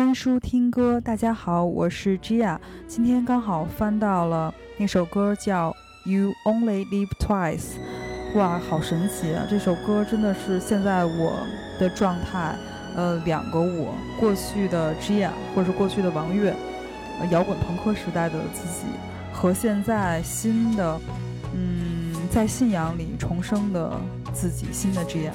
翻书听歌，大家好，我是 Gia。今天刚好翻到了那首歌，叫《You Only Live Twice》。哇，好神奇啊！这首歌真的是现在我的状态，呃，两个我，过去的 Gia，或者是过去的王悦，摇滚朋克时代的自己，和现在新的，嗯，在信仰里重生的自己，新的 Gia。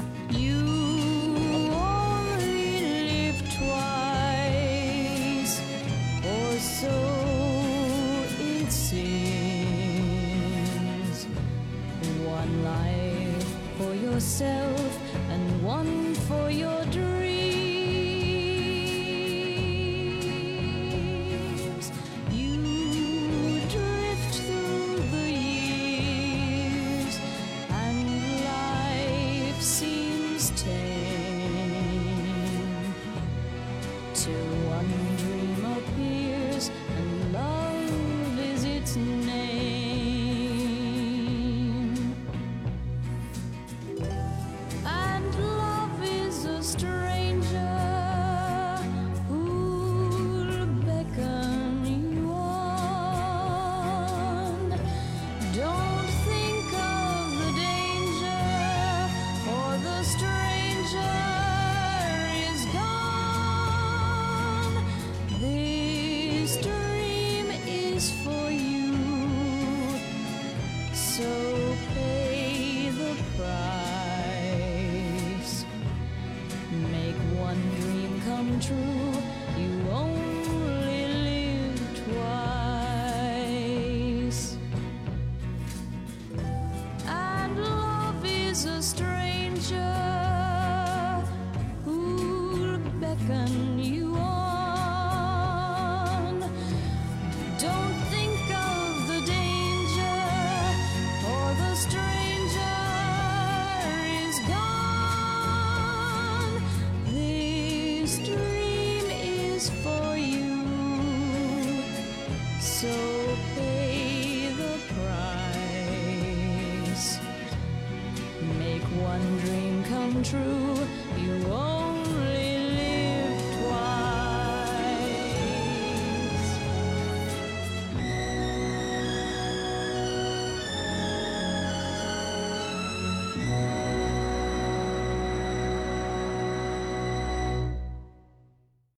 Yourself and one dream come true. You only live twice. And love is a strange. one dream come true. You own